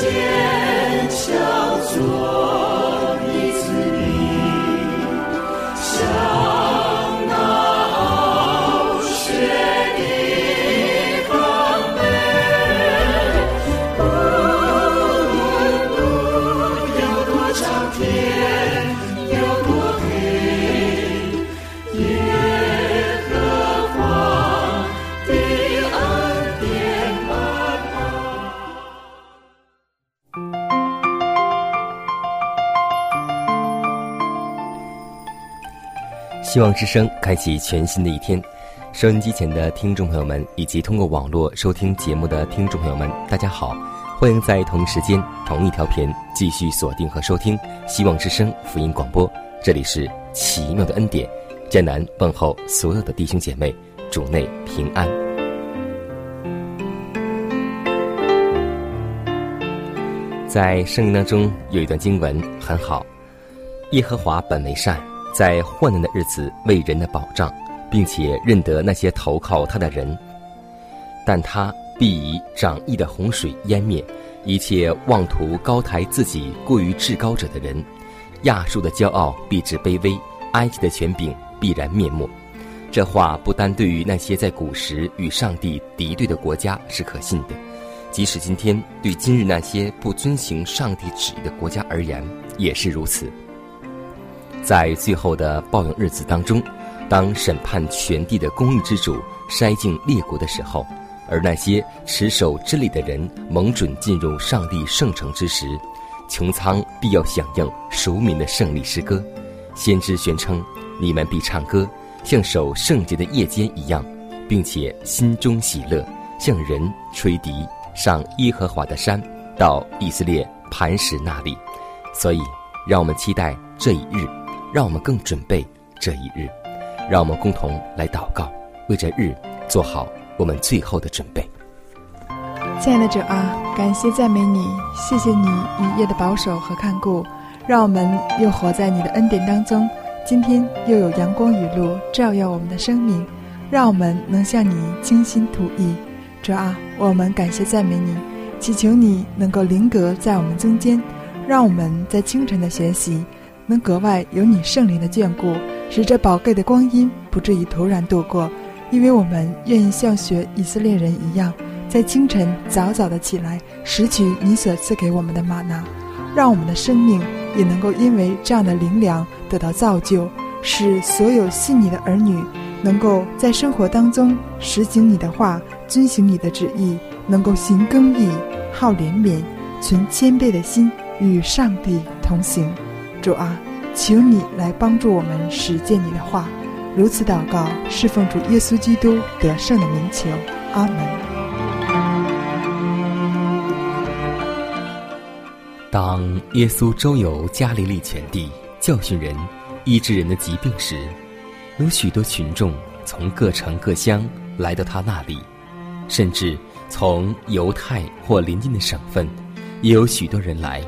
见。希望之声开启全新的一天，收音机前的听众朋友们，以及通过网络收听节目的听众朋友们，大家好！欢迎在同一时间、同一条频继续锁定和收听希望之声福音广播。这里是奇妙的恩典，艰难问候所有的弟兄姐妹，主内平安。在圣经当中有一段经文很好：耶和华本为善。在患难的日子为人的保障，并且认得那些投靠他的人，但他必以长义的洪水淹灭一切妄图高抬自己过于至高者的人。亚述的骄傲必致卑微，埃及的权柄必然灭没。这话不单对于那些在古时与上帝敌对的国家是可信的，即使今天对今日那些不遵行上帝旨意的国家而言，也是如此。在最后的报应日子当中，当审判全地的公义之主筛尽列国的时候，而那些持守真理的人蒙准进入上帝圣城之时，穹苍必要响应赎民的胜利诗歌。先知宣称：“你们必唱歌，像守圣洁的夜间一样，并且心中喜乐，向人吹笛，上耶和华的山，到以色列磐石那里。”所以，让我们期待这一日。让我们更准备这一日，让我们共同来祷告，为这日做好我们最后的准备。亲爱的主啊，感谢赞美你，谢谢你一夜的保守和看顾，让我们又活在你的恩典当中。今天又有阳光雨露照耀我们的生命，让我们能向你倾心吐意。主啊，我们感谢赞美你，祈求你能够临格在我们中间，让我们在清晨的学习。能格外有你圣灵的眷顾，使这宝贵的光阴不至于突然度过，因为我们愿意像学以色列人一样，在清晨早早的起来，拾取你所赐给我们的玛纳，让我们的生命也能够因为这样的灵粮得到造就，使所有信你的儿女能够在生活当中实行你的话，遵行你的旨意，能够行公义，好怜悯，存谦卑的心，与上帝同行。主啊，求你来帮助我们实践你的话，如此祷告，侍奉主耶稣基督得胜的名求，阿门。当耶稣周游加利利全地，教训人、医治人的疾病时，有许多群众从各城各乡来到他那里，甚至从犹太或邻近的省份，也有许多人来，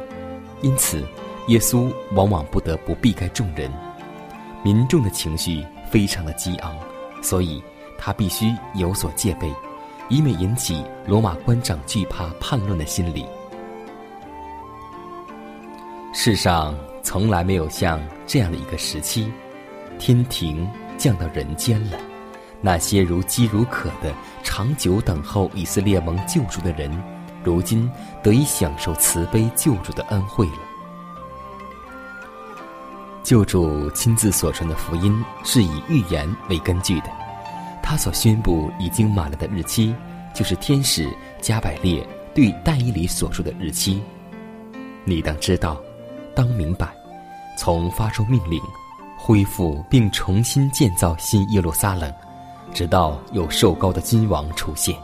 因此。耶稣往往不得不避开众人，民众的情绪非常的激昂，所以他必须有所戒备，以免引起罗马官长惧怕叛乱的心理。世上从来没有像这样的一个时期，天庭降到人间了，那些如饥如渴的长久等候以色列蒙救主的人，如今得以享受慈悲救主的恩惠了。救主亲自所传的福音是以预言为根据的，他所宣布已经满了的日期，就是天使加百列对但以理所说的日期。你当知道，当明白，从发出命令，恢复并重新建造新耶路撒冷，直到有瘦高的君王出现，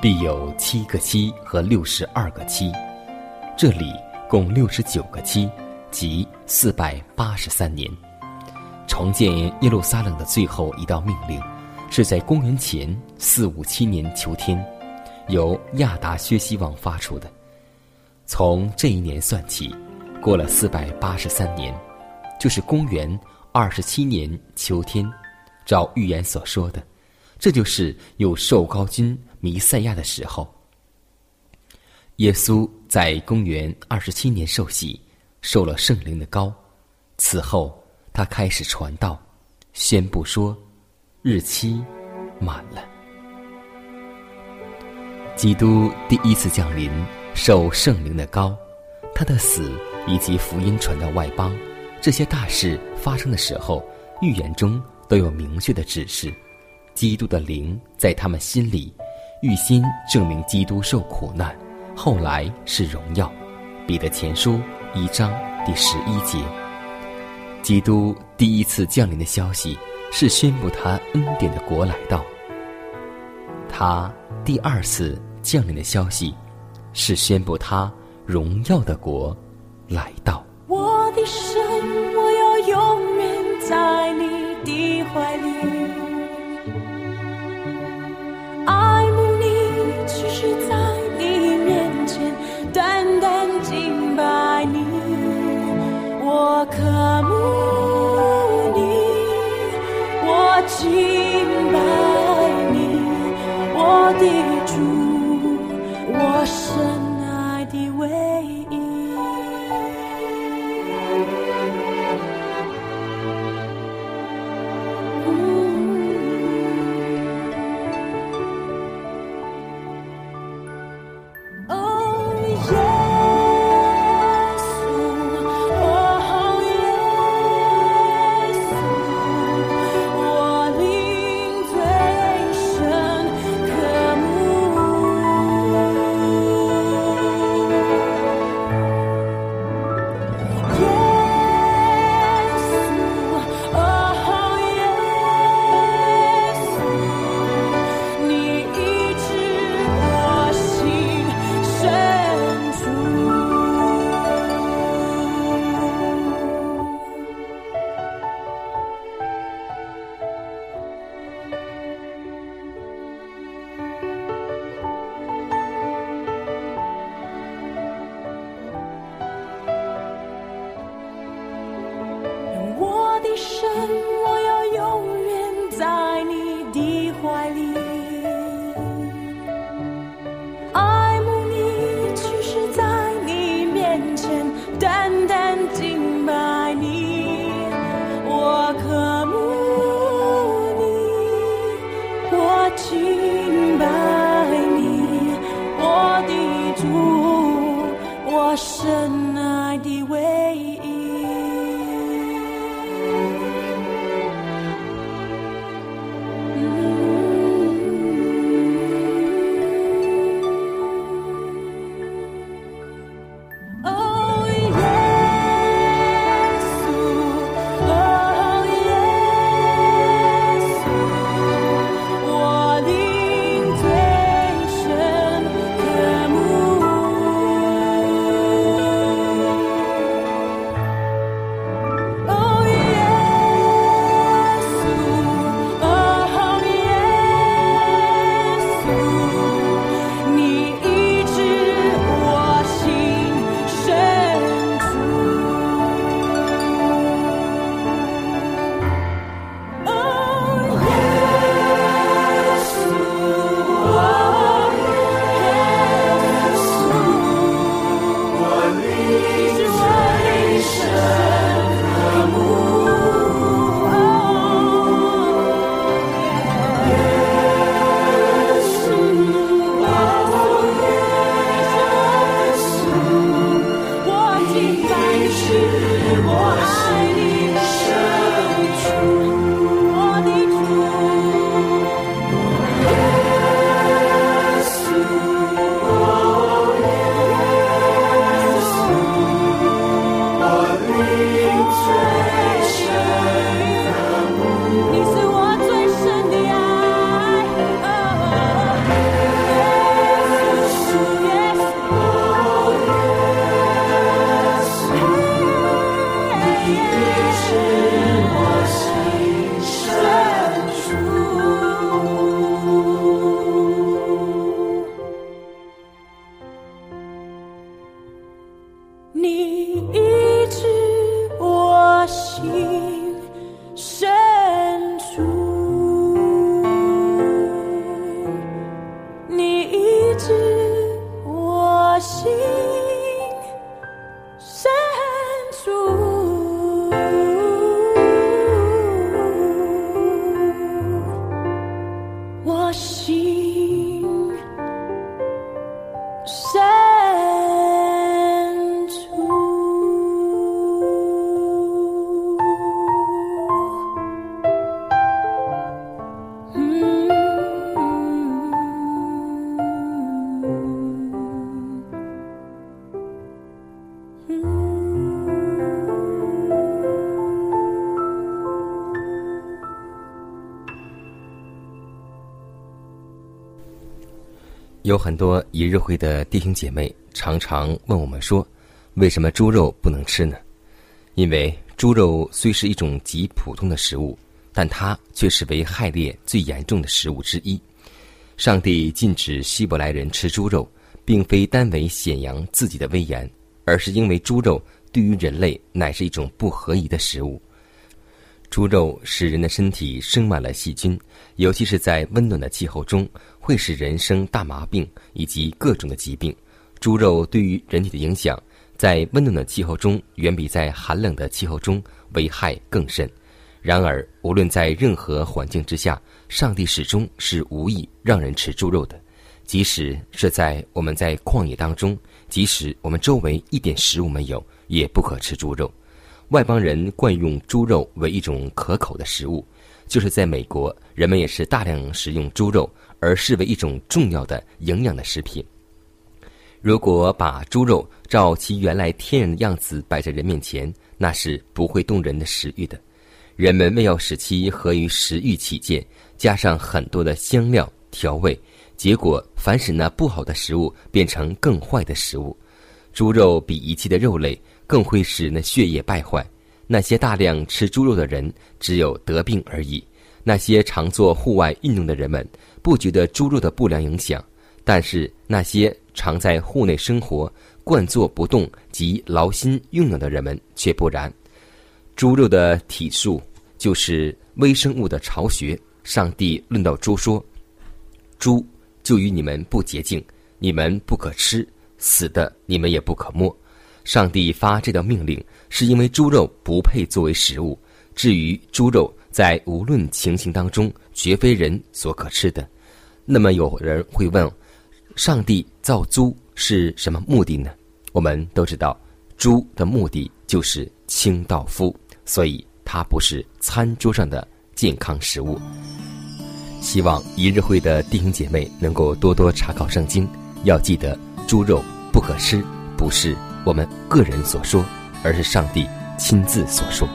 必有七个七和六十二个七，这里共六十九个七，即四百八十三年。重建耶路撒冷的最后一道命令，是在公元前四五七年秋天，由亚达薛西王发出的。从这一年算起，过了四百八十三年，就是公元二十七年秋天，照预言所说的，这就是有受高君弥赛亚的时候。耶稣在公元二十七年受洗，受了圣灵的膏，此后。他开始传道，宣布说：“日期满了。”基督第一次降临，受圣灵的膏，他的死以及福音传到外邦，这些大事发生的时候，预言中都有明确的指示。基督的灵在他们心里，预先证明基督受苦难，后来是荣耀。彼得前书一章第十一节。基督第一次降临的消息是宣布他恩典的国来到。他第二次降临的消息是宣布他荣耀的国来到。我的神，我要永远在你的主，我身有很多一日会的弟兄姐妹常常问我们说：“为什么猪肉不能吃呢？”因为猪肉虽是一种极普通的食物，但它却是为害烈最严重的食物之一。上帝禁止希伯来人吃猪肉，并非单为显扬自己的威严，而是因为猪肉对于人类乃是一种不合宜的食物。猪肉使人的身体生满了细菌，尤其是在温暖的气候中，会使人生大麻病以及各种的疾病。猪肉对于人体的影响，在温暖的气候中远比在寒冷的气候中危害更甚。然而，无论在任何环境之下，上帝始终是无意让人吃猪肉的。即使是在我们在旷野当中，即使我们周围一点食物没有，也不可吃猪肉。外邦人惯用猪肉为一种可口的食物，就是在美国，人们也是大量食用猪肉，而视为一种重要的营养的食品。如果把猪肉照其原来天然的样子摆在人面前，那是不会动人的食欲的。人们为要使其合于食欲起见，加上很多的香料调味，结果反使那不好的食物变成更坏的食物。猪肉比一切的肉类。更会使那血液败坏。那些大量吃猪肉的人，只有得病而已。那些常做户外运动的人们，不觉得猪肉的不良影响；但是那些常在户内生活、惯坐不动及劳心用脑的人们却不然。猪肉的体数就是微生物的巢穴。上帝论到猪说：“猪就与你们不洁净，你们不可吃；死的你们也不可摸。”上帝发这条命令，是因为猪肉不配作为食物。至于猪肉，在无论情形当中，绝非人所可吃的。那么有人会问：上帝造猪是什么目的呢？我们都知道，猪的目的就是清道夫，所以它不是餐桌上的健康食物。希望一日会的弟兄姐妹能够多多查考圣经，要记得猪肉不可吃，不是。我们个人所说，而是上帝亲自所说。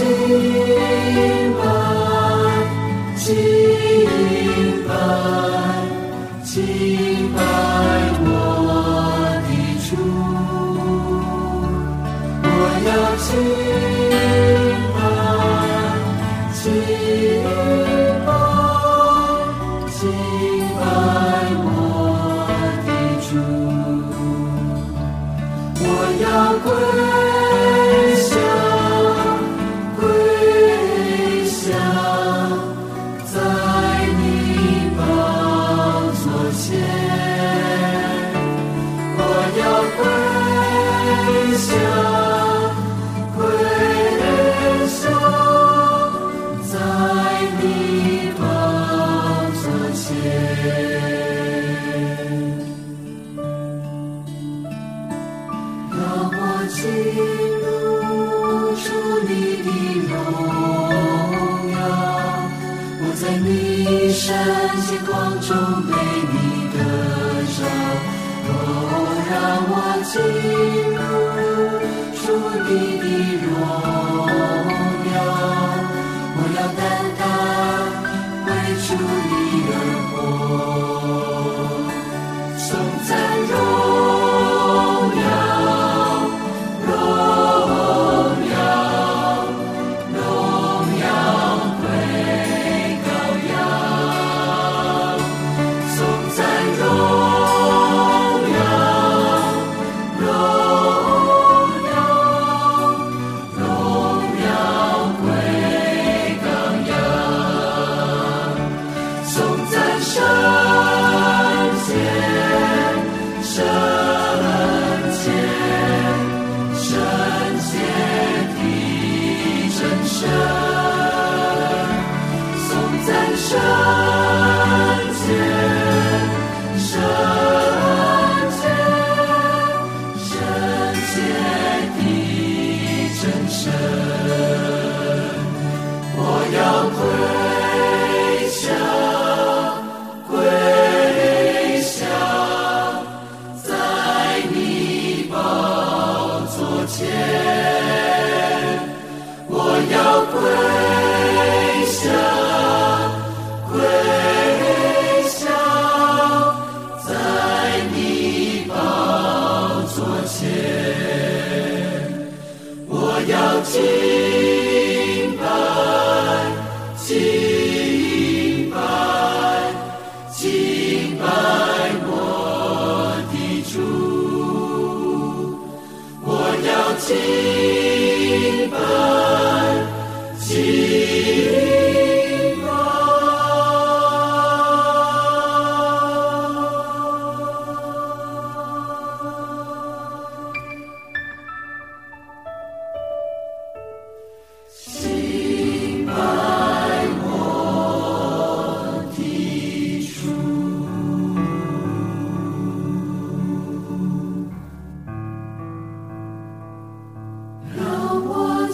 清白清白清白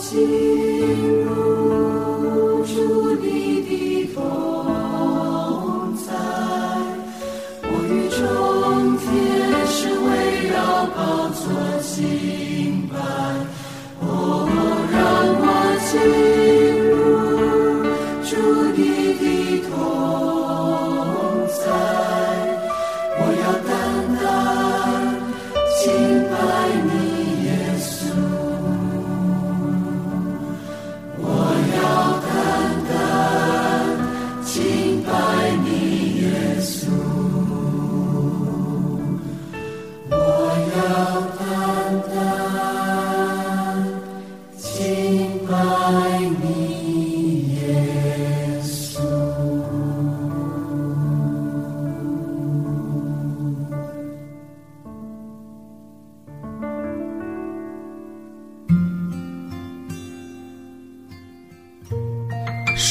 Sim.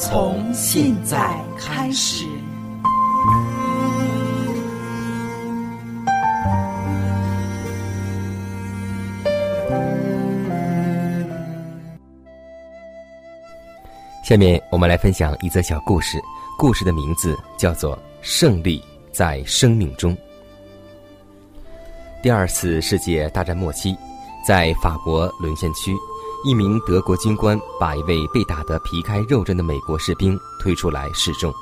从现在开始。下面我们来分享一则小故事，故事的名字叫做《胜利在生命中》。第二次世界大战末期，在法国沦陷区。一名德国军官把一位被打得皮开肉绽的美国士兵推出来示众，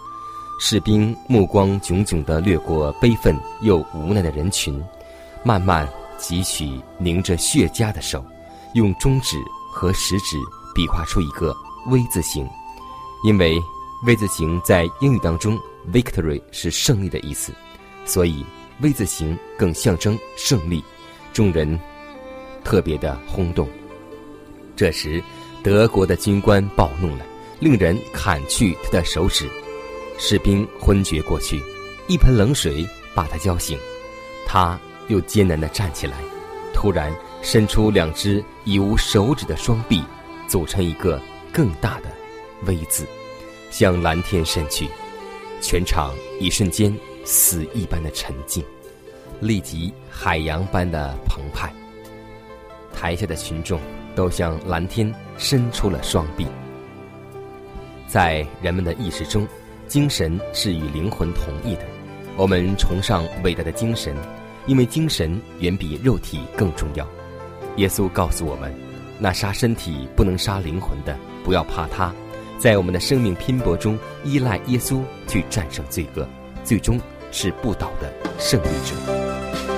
士兵目光炯炯地掠过悲愤又无奈的人群，慢慢汲取凝着血痂的手，用中指和食指比划出一个 V 字形，因为 V 字形在英语当中 “victory” 是胜利的意思，所以 V 字形更象征胜利。众人特别的轰动。这时，德国的军官暴怒了，令人砍去他的手指。士兵昏厥过去，一盆冷水把他浇醒。他又艰难地站起来，突然伸出两只已无手指的双臂，组成一个更大的“ V 字，向蓝天伸去。全场一瞬间死一般的沉静，立即海洋般的澎湃。台下的群众都向蓝天伸出了双臂。在人们的意识中，精神是与灵魂同义的。我们崇尚伟大的精神，因为精神远比肉体更重要。耶稣告诉我们：那杀身体不能杀灵魂的，不要怕他。在我们的生命拼搏中，依赖耶稣去战胜罪恶，最终是不倒的胜利者。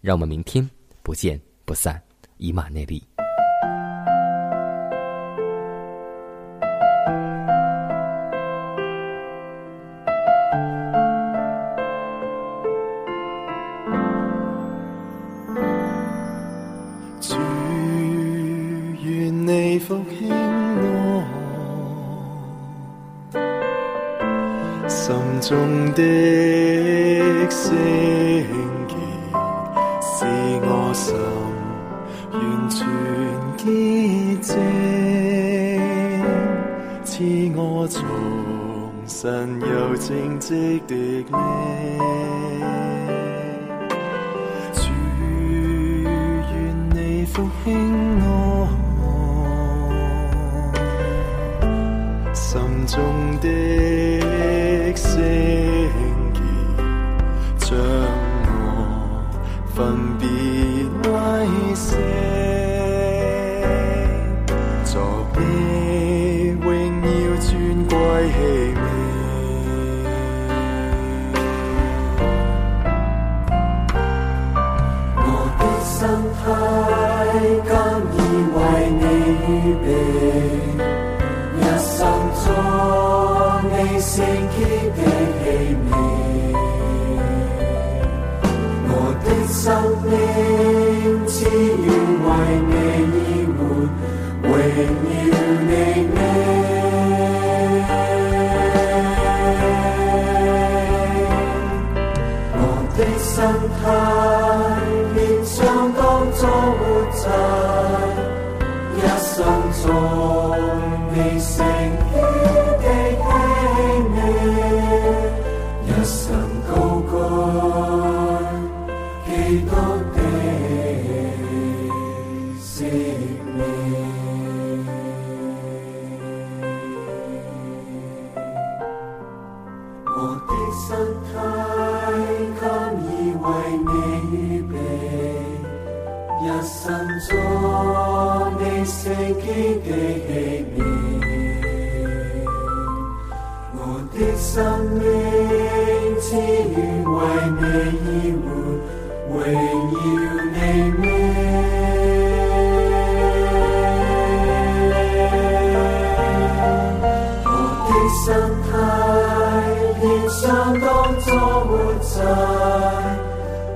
让我们明天不见不散，以马内利。心中的声。心完全洁净，赐我。重新又正直的你。祝愿你复兴我，心中的。一生中你是我的气味，我的心命只愿为你而活，荣耀你美。我的心态便想当作活。着。当你成全的起你，一生高歌，祈多的熄。我的为你，一生中。的我的心恋只愿为你依偎荣要你面我的心态当作活在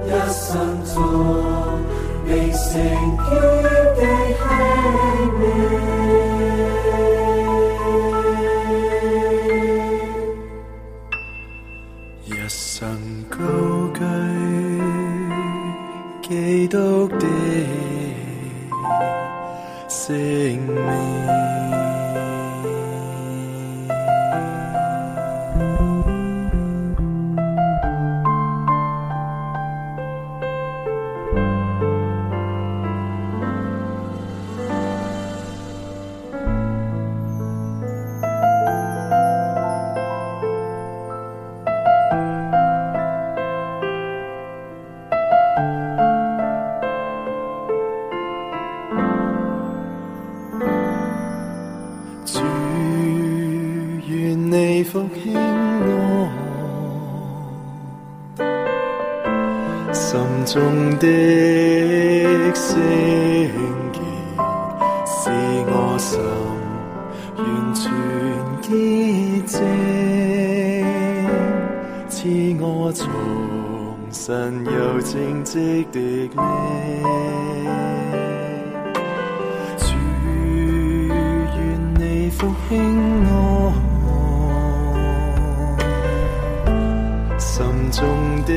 一生中的声音，使我心完全洁净，赐我重新又正直的灵。祝愿你复兴我。心中的。